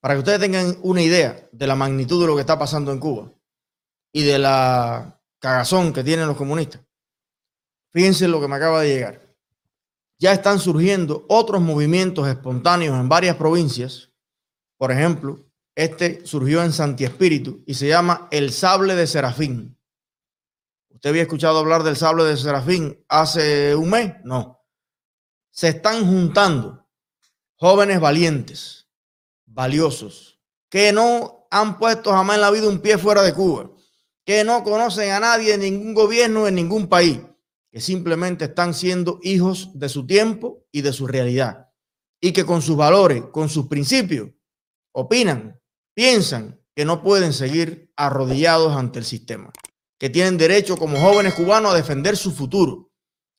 para que ustedes tengan una idea de la magnitud de lo que está pasando en Cuba y de la cagazón que tienen los comunistas. Fíjense lo que me acaba de llegar. Ya están surgiendo otros movimientos espontáneos en varias provincias. Por ejemplo, este surgió en Santi Espíritu y se llama El Sable de Serafín. ¿Usted había escuchado hablar del Sable de Serafín hace un mes? No. Se están juntando jóvenes valientes, valiosos, que no han puesto jamás en la vida un pie fuera de Cuba, que no conocen a nadie en ningún gobierno, en ningún país, que simplemente están siendo hijos de su tiempo y de su realidad, y que con sus valores, con sus principios, opinan, piensan que no pueden seguir arrodillados ante el sistema, que tienen derecho como jóvenes cubanos a defender su futuro,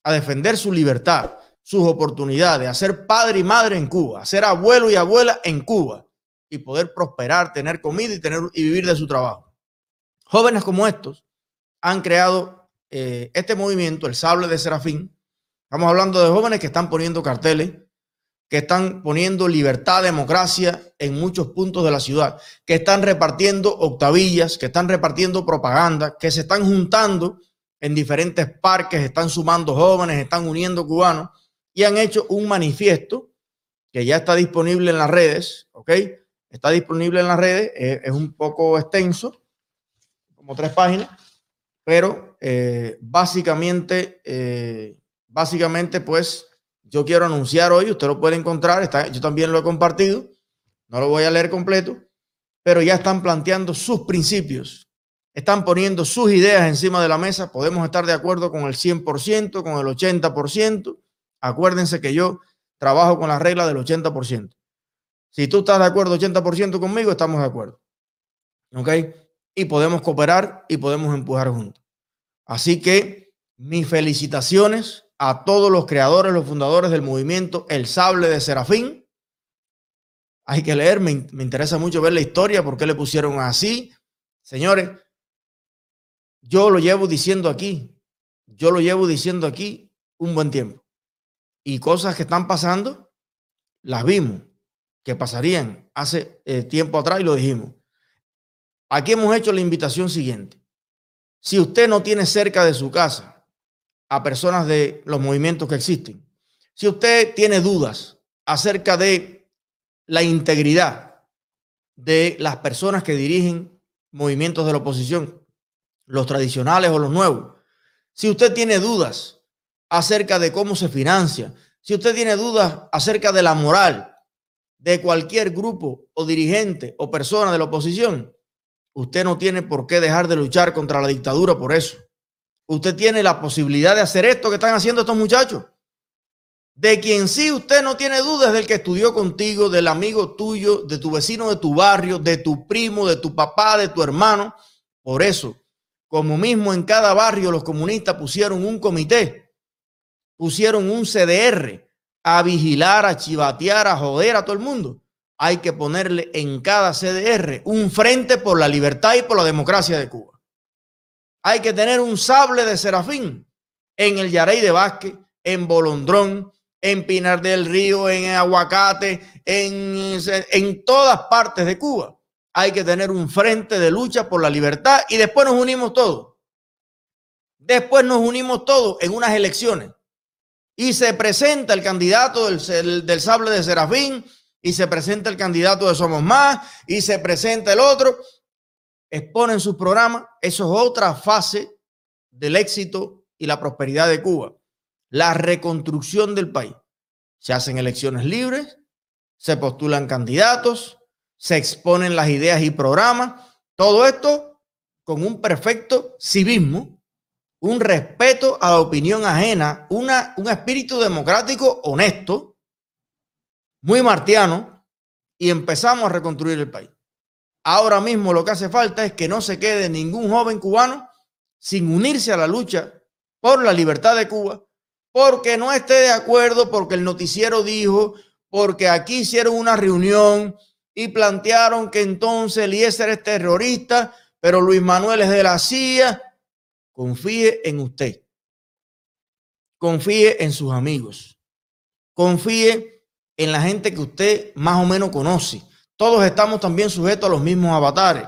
a defender su libertad, sus oportunidades, a ser padre y madre en Cuba, a ser abuelo y abuela en Cuba y poder prosperar, tener comida y, tener, y vivir de su trabajo. Jóvenes como estos han creado eh, este movimiento, el Sable de Serafín. Estamos hablando de jóvenes que están poniendo carteles, que están poniendo libertad, democracia en muchos puntos de la ciudad, que están repartiendo octavillas, que están repartiendo propaganda, que se están juntando en diferentes parques, están sumando jóvenes, están uniendo cubanos y han hecho un manifiesto que ya está disponible en las redes, ¿ok? Está disponible en las redes, eh, es un poco extenso, como tres páginas, pero eh, básicamente, eh, básicamente, pues yo quiero anunciar hoy, usted lo puede encontrar, yo también lo he compartido, no lo voy a leer completo, pero ya están planteando sus principios, están poniendo sus ideas encima de la mesa, podemos estar de acuerdo con el 100%, con el 80%, Acuérdense que yo trabajo con la regla del 80%. Si tú estás de acuerdo 80% conmigo, estamos de acuerdo. ¿Ok? Y podemos cooperar y podemos empujar juntos. Así que mis felicitaciones a todos los creadores, los fundadores del movimiento El Sable de Serafín. Hay que leer, me, interesa mucho ver la historia, por qué le pusieron así. Señores, yo lo llevo diciendo aquí, yo lo llevo diciendo aquí un buen tiempo y cosas que están pasando, las vimos, que pasarían hace eh, tiempo atrás y lo dijimos. Aquí hemos hecho la invitación siguiente. Si usted no tiene cerca de su casa a personas de los movimientos que existen, si usted tiene dudas acerca de la integridad de las personas que dirigen movimientos de la oposición, los tradicionales o los nuevos, si usted tiene dudas acerca de cómo se financia, si usted tiene dudas acerca de la moral de cualquier grupo o dirigente o persona de la oposición, usted no tiene por qué dejar de luchar contra la dictadura por eso. Usted tiene la posibilidad de hacer esto que están haciendo estos muchachos. De quien sí usted no tiene dudas del que estudió contigo, del amigo tuyo, de tu vecino de tu barrio, de tu primo, de tu papá, de tu hermano. Por eso, como mismo en cada barrio los comunistas pusieron un comité pusieron un CDR a vigilar, a chivatear, a joder a todo el mundo. Hay que ponerle en cada CDR un frente por la libertad y por la democracia de Cuba. Hay que tener un sable de serafín en el Yarey de Vázquez, en Bolondrón, en Pinar del Río, en Aguacate, en, en todas partes de Cuba. Hay que tener un frente de lucha por la libertad y después nos unimos todos. Después nos unimos todos en unas elecciones y se presenta el candidato del, del, sable de Serafín y se presenta el candidato de Somos Más y se presenta el otro, exponen sus programas. Eso es otra fase del éxito y la prosperidad de Cuba. La reconstrucción del país. Se hacen elecciones libres, se postulan candidatos, se exponen las ideas y programas. Todo esto con un perfecto civismo un respeto a la opinión ajena, una, un espíritu democrático honesto, muy martiano, y empezamos a reconstruir el país. Ahora mismo lo que hace falta es que no se quede ningún joven cubano sin unirse a la lucha por la libertad de Cuba, porque no esté de acuerdo, porque el noticiero dijo, porque aquí hicieron una reunión y plantearon que entonces Eliezer es terrorista, pero Luis Manuel es de la CIA Confíe en usted. Confíe en sus amigos. Confíe en la gente que usted más o menos conoce. Todos estamos también sujetos a los mismos avatares,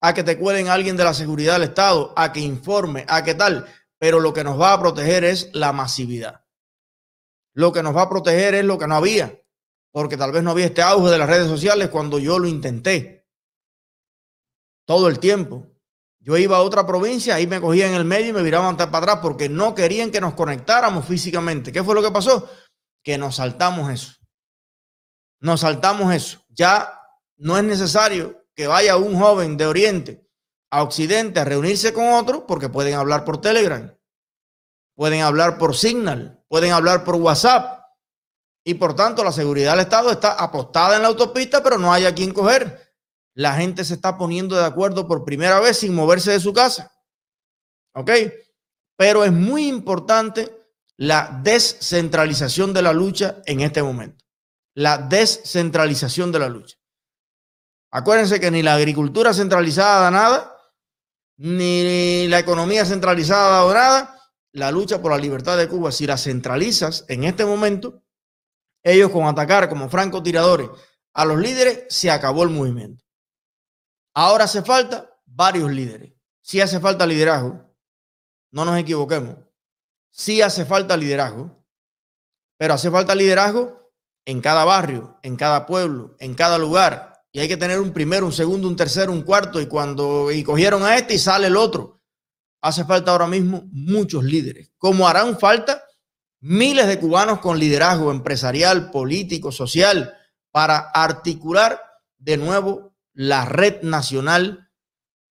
a que te cuelen alguien de la seguridad del Estado, a que informe, a que tal, pero lo que nos va a proteger es la masividad. Lo que nos va a proteger es lo que no había, porque tal vez no había este auge de las redes sociales cuando yo lo intenté. Todo el tiempo. Yo iba a otra provincia, ahí me cogían en el medio y me viraban para atrás porque no querían que nos conectáramos físicamente. ¿Qué fue lo que pasó? Que nos saltamos eso. Nos saltamos eso. Ya no es necesario que vaya un joven de Oriente a Occidente a reunirse con otro porque pueden hablar por Telegram, pueden hablar por Signal, pueden hablar por WhatsApp. Y por tanto, la seguridad del Estado está apostada en la autopista, pero no hay a quien coger. La gente se está poniendo de acuerdo por primera vez sin moverse de su casa. ¿Ok? Pero es muy importante la descentralización de la lucha en este momento. La descentralización de la lucha. Acuérdense que ni la agricultura centralizada da nada, ni la economía centralizada da nada, la lucha por la libertad de Cuba, si la centralizas en este momento, ellos con atacar como francotiradores a los líderes, se acabó el movimiento. Ahora hace falta varios líderes. Sí hace falta liderazgo. No nos equivoquemos. Sí hace falta liderazgo. Pero hace falta liderazgo en cada barrio, en cada pueblo, en cada lugar. Y hay que tener un primero, un segundo, un tercero, un cuarto. Y cuando y cogieron a este y sale el otro hace falta ahora mismo muchos líderes, como harán falta miles de cubanos con liderazgo empresarial, político, social, para articular de nuevo la red nacional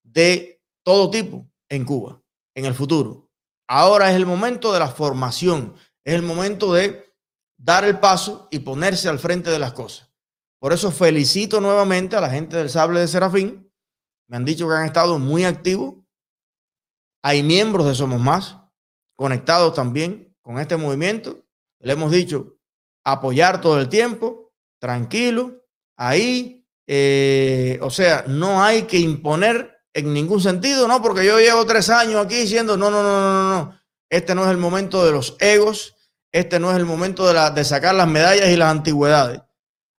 de todo tipo en Cuba en el futuro. Ahora es el momento de la formación, es el momento de dar el paso y ponerse al frente de las cosas. Por eso felicito nuevamente a la gente del Sable de Serafín. Me han dicho que han estado muy activos hay miembros de Somos Más conectados también con este movimiento. Le hemos dicho apoyar todo el tiempo, tranquilo, ahí. Eh, o sea, no hay que imponer en ningún sentido, ¿no? Porque yo llevo tres años aquí diciendo, no, no, no, no, no, este no es el momento de los egos, este no es el momento de, sacar las medallas y las antigüedades.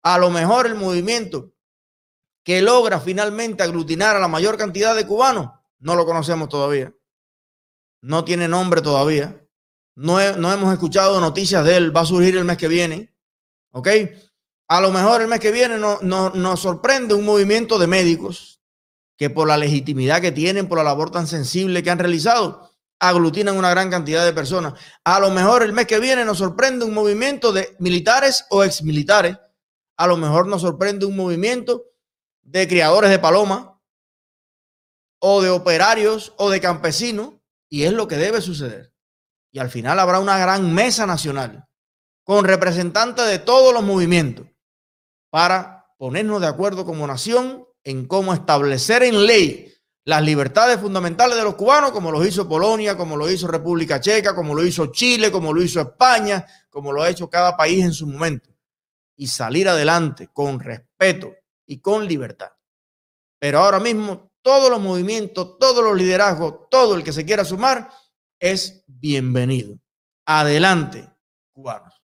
A lo mejor el movimiento que logra finalmente aglutinar a la mayor cantidad de cubanos, no lo conocemos todavía no tiene nombre todavía. No, no, hemos escuchado noticias de él. Va a surgir el mes que viene. ¿Ok? A lo mejor el mes que viene no, nos sorprende un movimiento de médicos que por la legitimidad que tienen, por la labor tan sensible que han realizado, aglutinan una gran cantidad de personas. A lo mejor el mes que viene nos sorprende un movimiento de militares o exmilitares. A lo mejor nos sorprende un movimiento de criadores de paloma o de operarios o de campesinos y es lo que debe suceder. Y al final habrá una gran mesa nacional con representantes de todos los movimientos para ponernos de acuerdo como nación en cómo establecer en ley las libertades fundamentales de los cubanos, como lo hizo Polonia, como lo hizo República Checa, como lo hizo Chile, como lo hizo España, como lo ha hecho cada país en su momento, y salir adelante con respeto y con libertad. Pero ahora mismo todos los movimientos, todos los liderazgos, todo el que se quiera sumar es bienvenido. Adelante, cubanos.